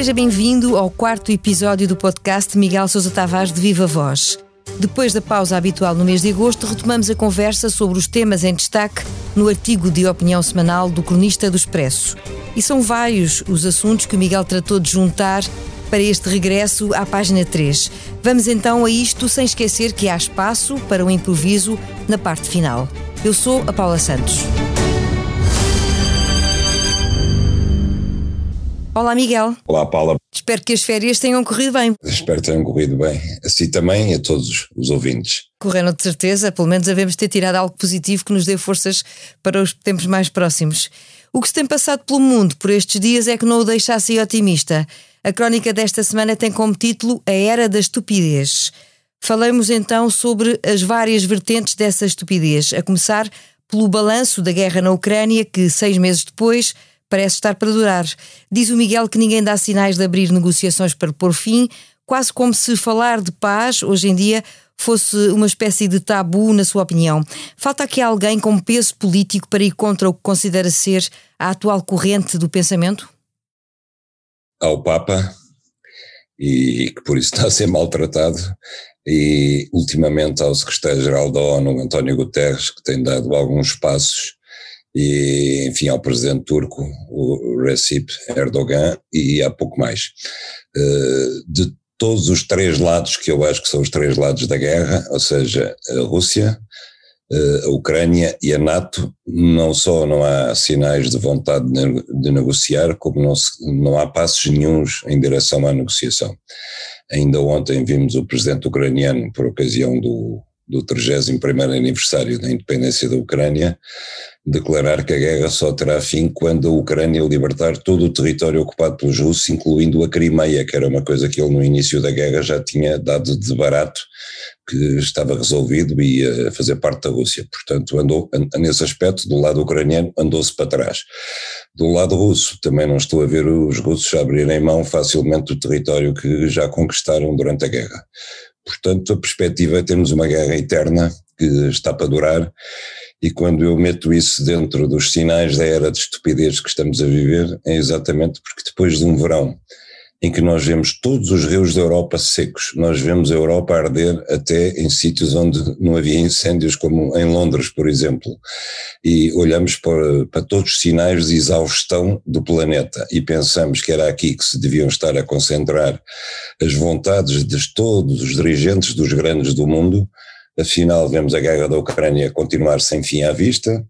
Seja bem-vindo ao quarto episódio do podcast Miguel Sousa Tavares de Viva Voz. Depois da pausa habitual no mês de agosto, retomamos a conversa sobre os temas em destaque no artigo de opinião semanal do Cronista do Expresso. E são vários os assuntos que o Miguel tratou de juntar para este regresso à página 3. Vamos então a isto sem esquecer que há espaço para o improviso na parte final. Eu sou a Paula Santos. Olá, Miguel. Olá, Paula. Espero que as férias tenham corrido bem. Espero que tenham corrido bem. Assim também a todos os ouvintes. Correram de certeza, pelo menos devemos ter tirado algo positivo que nos dê forças para os tempos mais próximos. O que se tem passado pelo mundo por estes dias é que não o deixa assim otimista. A crónica desta semana tem como título A Era da Estupidez. Falamos então sobre as várias vertentes dessa estupidez, a começar pelo balanço da guerra na Ucrânia, que seis meses depois parece estar para durar. Diz o Miguel que ninguém dá sinais de abrir negociações para pôr fim, quase como se falar de paz hoje em dia fosse uma espécie de tabu, na sua opinião. Falta aqui alguém com peso político para ir contra o que considera ser a atual corrente do pensamento? Ao Papa, e que por isso está a ser maltratado, e ultimamente ao secretário-geral da ONU, António Guterres, que tem dado alguns passos e, enfim, ao presidente turco, o Recep Erdogan, e há pouco mais. Eh, de todos os três lados, que eu acho que são os três lados da guerra, ou seja, a Rússia, eh, a Ucrânia e a NATO, não só não há sinais de vontade de negociar, como não, se, não há passos nenhums em direção à negociação. Ainda ontem vimos o presidente ucraniano, por ocasião do, do 31º aniversário da independência da Ucrânia, declarar que a guerra só terá fim quando a Ucrânia libertar todo o território ocupado pelos russos, incluindo a Crimeia, que era uma coisa que ele no início da guerra já tinha dado de barato, que estava resolvido e ia fazer parte da Rússia. Portanto, andou, nesse aspecto, do lado ucraniano, andou-se para trás. Do lado russo, também não estou a ver os russos abrirem mão facilmente do território que já conquistaram durante a guerra. Portanto, a perspectiva é termos uma guerra eterna que está para durar, e quando eu meto isso dentro dos sinais da era de estupidez que estamos a viver, é exatamente porque depois de um verão em que nós vemos todos os rios da Europa secos, nós vemos a Europa arder até em sítios onde não havia incêndios, como em Londres, por exemplo, e olhamos para, para todos os sinais de exaustão do planeta e pensamos que era aqui que se deviam estar a concentrar as vontades de todos os dirigentes dos grandes do mundo, afinal vemos a guerra da Ucrânia continuar sem fim à vista,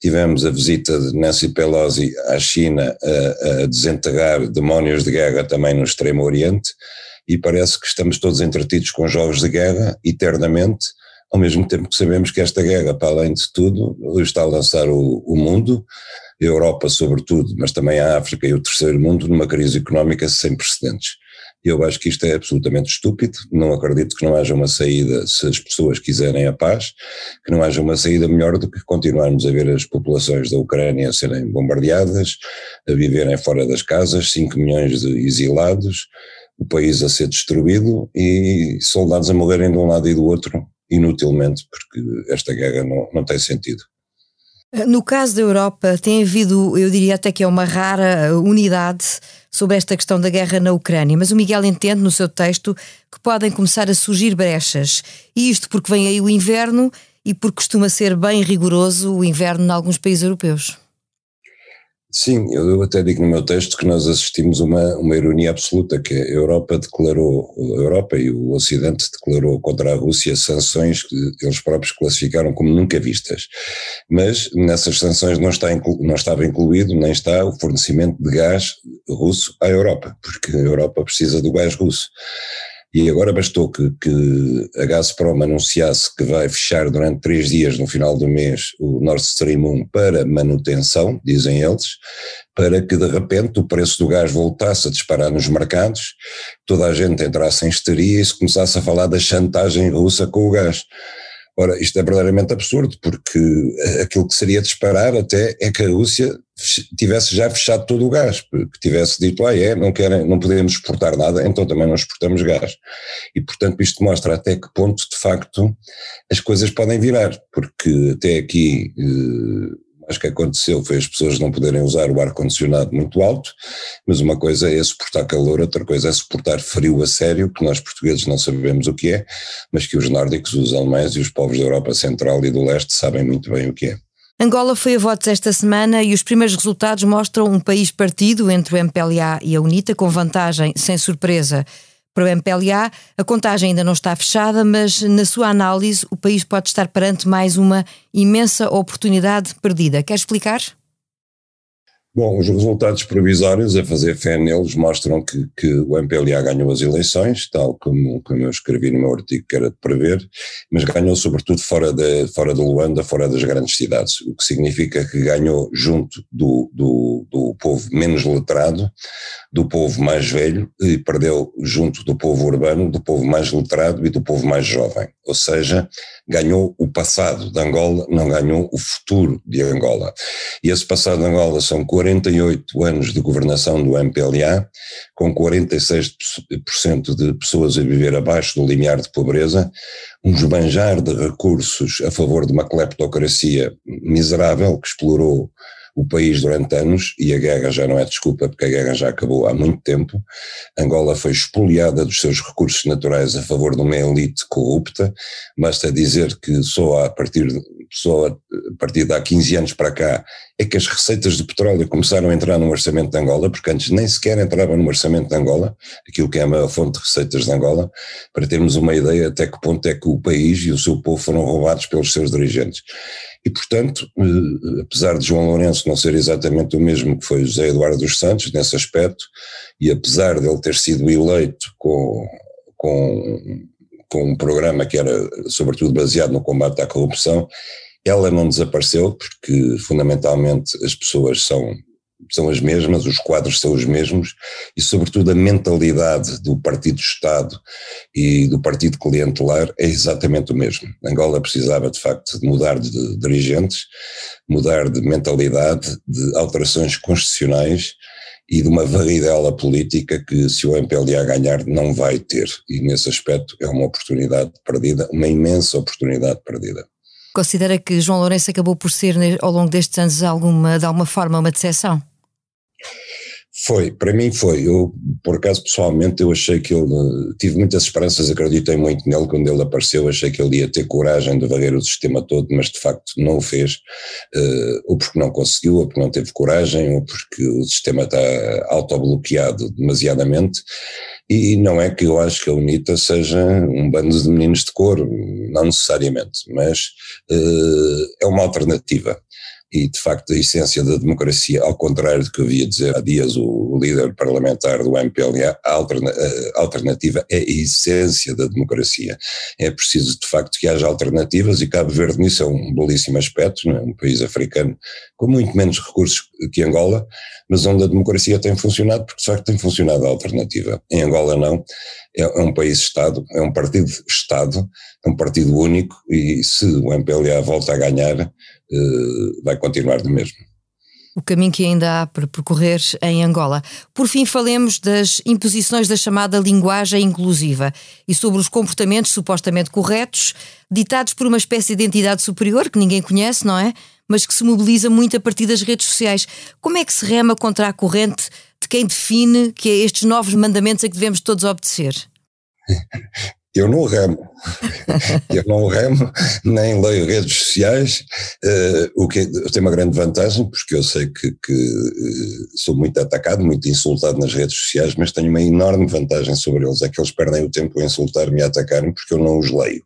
tivemos a visita de Nancy Pelosi à China a, a desenterrar demónios de guerra também no Extremo Oriente e parece que estamos todos entretidos com jogos de guerra eternamente, ao mesmo tempo que sabemos que esta guerra, para além de tudo, está a lançar o, o mundo, a Europa sobretudo, mas também a África e o terceiro mundo, numa crise económica sem precedentes. Eu acho que isto é absolutamente estúpido, não acredito que não haja uma saída se as pessoas quiserem a paz, que não haja uma saída melhor do que continuarmos a ver as populações da Ucrânia serem bombardeadas, a viverem fora das casas, 5 milhões de exilados, o país a ser destruído e soldados a morrerem de um lado e do outro inutilmente, porque esta guerra não, não tem sentido. No caso da Europa, tem havido, eu diria até que é uma rara unidade sobre esta questão da guerra na Ucrânia, mas o Miguel entende no seu texto que podem começar a surgir brechas. E isto porque vem aí o inverno e porque costuma ser bem rigoroso o inverno em alguns países europeus. Sim, eu até digo no meu texto que nós assistimos uma, uma ironia absoluta, que a Europa declarou, a Europa e o Ocidente declarou contra a Rússia sanções que eles próprios classificaram como nunca vistas. Mas nessas sanções não, está inclu, não estava incluído, nem está o fornecimento de gás russo à Europa, porque a Europa precisa do gás russo. E agora bastou que, que a Gazprom anunciasse que vai fechar durante três dias no final do mês o Nord Stream 1 para manutenção, dizem eles, para que de repente o preço do gás voltasse a disparar nos mercados, toda a gente entrasse em histeria e se começasse a falar da chantagem russa com o gás. Ora, isto é verdadeiramente absurdo, porque aquilo que seria disparar até é que a Rússia tivesse já fechado todo o gás, que tivesse dito, ah é, não, querem, não podemos exportar nada, então também não exportamos gás. E portanto isto mostra até que ponto de facto as coisas podem virar, porque até aqui eh, mais que aconteceu foi as pessoas não poderem usar o ar-condicionado muito alto, mas uma coisa é suportar calor, outra coisa é suportar frio a sério, que nós portugueses não sabemos o que é, mas que os nórdicos, os alemães e os povos da Europa Central e do Leste sabem muito bem o que é. Angola foi a votos esta semana e os primeiros resultados mostram um país partido entre o MPLA e a UNITA, com vantagem, sem surpresa, para o MPLA. A contagem ainda não está fechada, mas na sua análise o país pode estar perante mais uma imensa oportunidade perdida. Quer explicar? Bom, os resultados provisórios, a fazer fé neles, mostram que, que o MPLA ganhou as eleições, tal como, como eu escrevi no meu artigo que era de prever, mas ganhou sobretudo fora de, fora de Luanda, fora das grandes cidades, o que significa que ganhou junto do, do, do povo menos letrado, do povo mais velho, e perdeu junto do povo urbano, do povo mais letrado e do povo mais jovem. Ou seja, ganhou o passado de Angola, não ganhou o futuro de Angola. E esse passado de Angola são 48 anos de governação do MPLA, com 46% de pessoas a viver abaixo do limiar de pobreza, um esbanjar de recursos a favor de uma cleptocracia miserável que explorou o país durante anos, e a guerra já não é desculpa, porque a guerra já acabou há muito tempo. Angola foi expoliada dos seus recursos naturais a favor de uma elite corrupta. Basta dizer que só a partir só a partir de há 15 anos para cá é que as receitas de petróleo começaram a entrar no orçamento de Angola, porque antes nem sequer entrava no orçamento de Angola, aquilo que é a maior fonte de receitas de Angola, para termos uma ideia até que ponto é que o país e o seu povo foram roubados pelos seus dirigentes. E, portanto, eh, apesar de João Lourenço não ser exatamente o mesmo que foi José Eduardo dos Santos nesse aspecto, e apesar de ele ter sido eleito com, com, com um programa que era sobretudo baseado no combate à corrupção, ela não desapareceu porque fundamentalmente as pessoas são são as mesmas, os quadros são os mesmos e, sobretudo, a mentalidade do Partido-Estado e do Partido Clientelar é exatamente o mesmo. Angola precisava, de facto, de mudar de dirigentes, mudar de mentalidade, de alterações constitucionais e de uma varridela política que, se o MPLA ganhar, não vai ter. E, nesse aspecto, é uma oportunidade perdida, uma imensa oportunidade perdida. Considera que João Lourenço acabou por ser, ao longo destes anos, alguma, de alguma forma, uma decepção? Foi, para mim foi. Eu, por acaso, pessoalmente, eu achei que ele. Tive muitas esperanças, acreditei muito nele quando ele apareceu. Achei que ele ia ter coragem de varrer o sistema todo, mas de facto não o fez. Uh, ou porque não conseguiu, ou porque não teve coragem, ou porque o sistema está autobloqueado demasiadamente. E não é que eu acho que a UNITA seja um bando de meninos de cor, não necessariamente, mas uh, é uma alternativa e de facto a essência da democracia, ao contrário do que eu via dizer há dias o líder parlamentar do MPLA, a, alterna a alternativa é a essência da democracia. É preciso de facto que haja alternativas e Cabo Verde nisso é um belíssimo aspecto, é? um país africano com muito menos recursos que Angola, mas onde a democracia tem funcionado porque de facto tem funcionado a alternativa. Em Angola não, é, é um país-Estado, é um partido-Estado, é um partido único e se o MPLA volta a ganhar vai continuar do mesmo. O caminho que ainda há para percorrer em Angola. Por fim, falemos das imposições da chamada linguagem inclusiva e sobre os comportamentos supostamente corretos, ditados por uma espécie de entidade superior que ninguém conhece, não é? Mas que se mobiliza muito a partir das redes sociais. Como é que se rema contra a corrente de quem define que é estes novos mandamentos a que devemos todos obedecer? Eu não remo, eu não remo, nem leio redes sociais, uh, o que tem uma grande vantagem, porque eu sei que, que uh, sou muito atacado, muito insultado nas redes sociais, mas tenho uma enorme vantagem sobre eles, é que eles perdem o tempo a insultar-me e a atacar-me porque eu não os leio.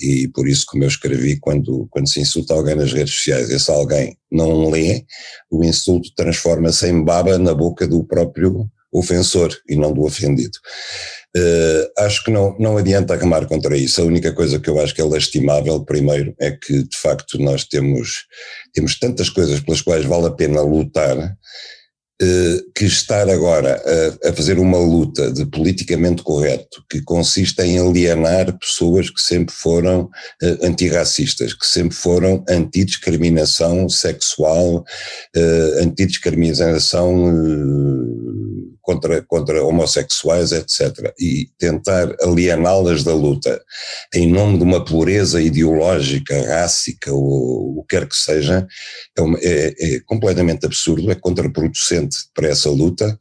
E por isso, como eu escrevi, quando, quando se insulta alguém nas redes sociais, e se alguém não lê, o insulto transforma-se em baba na boca do próprio ofensor e não do ofendido. Uh, acho que não, não adianta arremar contra isso. A única coisa que eu acho que é lastimável, primeiro, é que de facto nós temos, temos tantas coisas pelas quais vale a pena lutar, uh, que estar agora a, a, fazer uma luta de politicamente correto, que consiste em alienar pessoas que sempre foram uh, antirracistas, que sempre foram antidiscriminação sexual, uh, antidiscriminação contra, contra homossexuais, etc., e tentar aliená-las da luta em nome de uma pureza ideológica, rássica ou o que quer que seja, é, uma, é, é completamente absurdo, é contraproducente para essa luta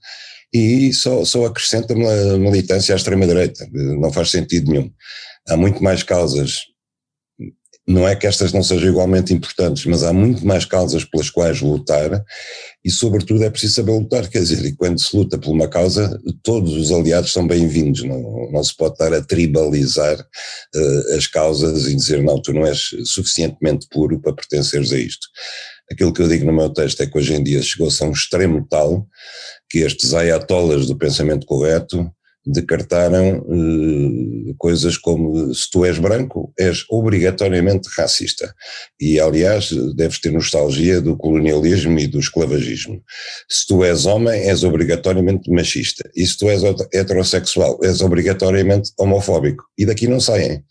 e só, só acrescenta militância à extrema-direita, não faz sentido nenhum. Há muito mais causas não é que estas não sejam igualmente importantes, mas há muito mais causas pelas quais lutar e, sobretudo, é preciso saber lutar. Quer dizer, e quando se luta por uma causa, todos os aliados são bem-vindos. Não, não se pode estar a tribalizar uh, as causas e dizer, não, tu não és suficientemente puro para pertenceres a isto. Aquilo que eu digo no meu texto é que hoje em dia chegou-se a um extremo tal que estes ayatollahs do pensamento correto decretaram uh, coisas como se tu és branco, és obrigatoriamente racista. E, aliás, deves ter nostalgia do colonialismo e do esclavagismo. Se tu és homem, és obrigatoriamente machista. E se tu és heterossexual, és obrigatoriamente homofóbico. E daqui não saem.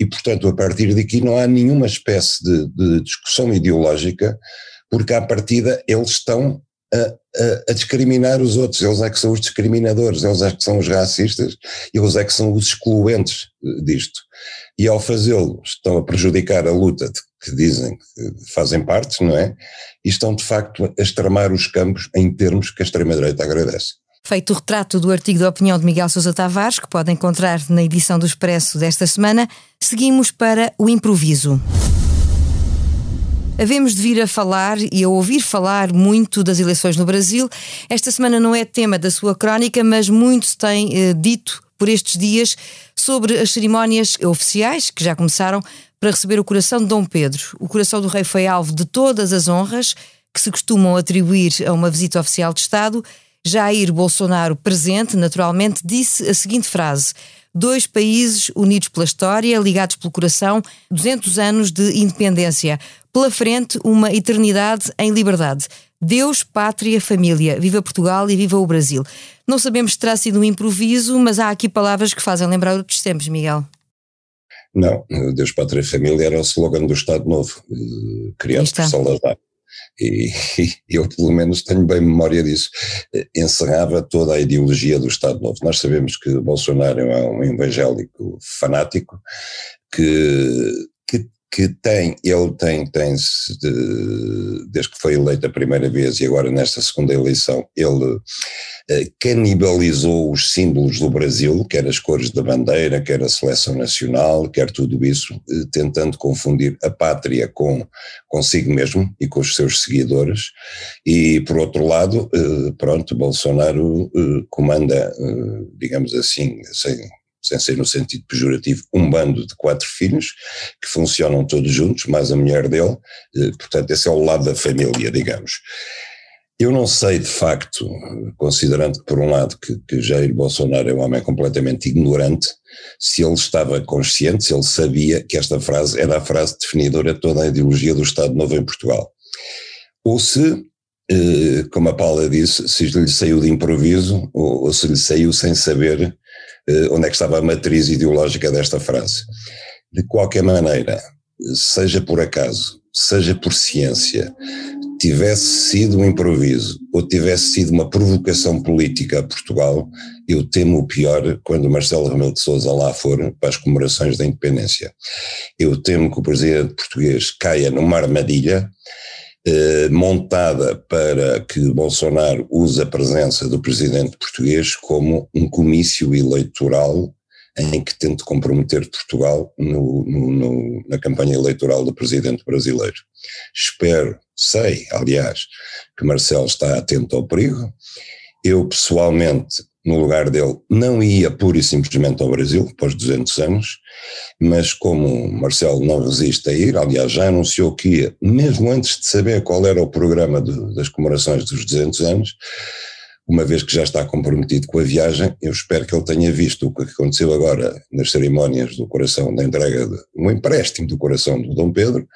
E, portanto, a partir daqui não há nenhuma espécie de, de discussão ideológica, porque à partida eles estão a, a, a, discriminar os outros, eles é que são os discriminadores, eles é que são os racistas, eles é que são os excluentes eh, disto. E ao fazê-lo estão a prejudicar a luta de, que dizem que fazem parte, não é? E estão de facto a extremar os campos em termos que a extrema-direita agradece. Feito o retrato do artigo de opinião de Miguel Sousa Tavares, que pode encontrar na edição do Expresso desta semana, seguimos para o improviso. Havemos de vir a falar e a ouvir falar muito das eleições no Brasil. Esta semana não é tema da sua crónica, mas muito se tem eh, dito por estes dias sobre as cerimónias oficiais que já começaram para receber o coração de Dom Pedro. O coração do rei foi alvo de todas as honras que se costumam atribuir a uma visita oficial de Estado. Jair Bolsonaro, presente, naturalmente, disse a seguinte frase: Dois países unidos pela história, ligados pelo coração, 200 anos de independência. Pela frente, uma eternidade em liberdade. Deus, pátria, família. Viva Portugal e viva o Brasil. Não sabemos se terá sido um improviso, mas há aqui palavras que fazem lembrar outros tempos, Miguel. Não, Deus, pátria e família era o slogan do Estado Novo, eh, criado por Salazar. E, e, eu pelo menos tenho bem memória disso, encerrava toda a ideologia do Estado Novo. Nós sabemos que Bolsonaro é um evangélico fanático que, que que tem, ele tem, tem de, desde que foi eleito a primeira vez e agora nesta segunda eleição, ele eh, canibalizou os símbolos do Brasil, quer as cores da bandeira, quer a seleção nacional, quer tudo isso, eh, tentando confundir a pátria com consigo mesmo e com os seus seguidores, e por outro lado, eh, pronto, Bolsonaro comanda, digamos assim, sem sem ser no sentido pejorativo, um bando de quatro filhos que funcionam todos juntos, mais a mulher dele, eh, portanto, esse é o lado da família, digamos. Eu não sei de facto, considerando que, por um lado, que, que Jair Bolsonaro é um homem completamente ignorante, se ele estava consciente, se ele sabia que esta frase era a frase definidora de toda a ideologia do Estado Novo em Portugal. Ou se, eh, como a Paula disse, se lhe saiu de improviso, ou, ou se lhe saiu sem saber onde é que estava a matriz ideológica desta frase. De qualquer maneira, seja por acaso, seja por ciência, tivesse sido um improviso ou tivesse sido uma provocação política a Portugal, eu temo o pior quando Marcelo Rebelo de Sousa lá for para as comemorações da independência. Eu temo que o presidente português caia numa armadilha eh, montada para que Bolsonaro use a presença do presidente português como um comício eleitoral em que tente comprometer Portugal no, no, no, na campanha eleitoral do presidente brasileiro. Espero, sei, aliás, que Marcelo está atento ao perigo. Eu, pessoalmente, no lugar dele, não ia pura e simplesmente ao Brasil, após 200 anos, mas como Marcelo não resiste a ir, aliás, já anunciou que ia, mesmo antes de saber qual era o programa de, das comemorações dos 200 anos, uma vez que já está comprometido com a viagem, eu espero que ele tenha visto o que aconteceu agora nas cerimónias do coração, da entrega de um empréstimo do coração do Dom Pedro,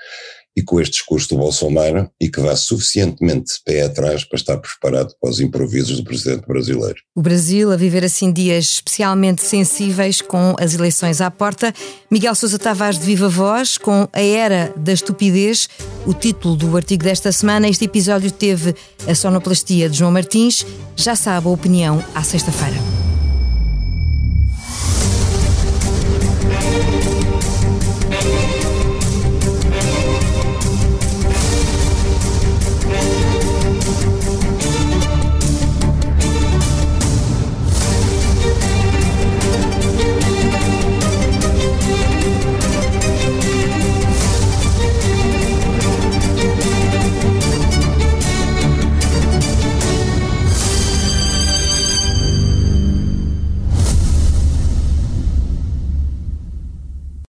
e com este discurso do Bolsonaro e que vá suficientemente pé atrás para estar preparado para os improvisos do presidente brasileiro. O Brasil a viver assim dias especialmente sensíveis com as eleições à porta. Miguel Sousa Tavares de Viva Voz com A Era da Estupidez, o título do artigo desta semana. Este episódio teve a sonoplastia de João Martins. Já sabe a opinião à sexta-feira.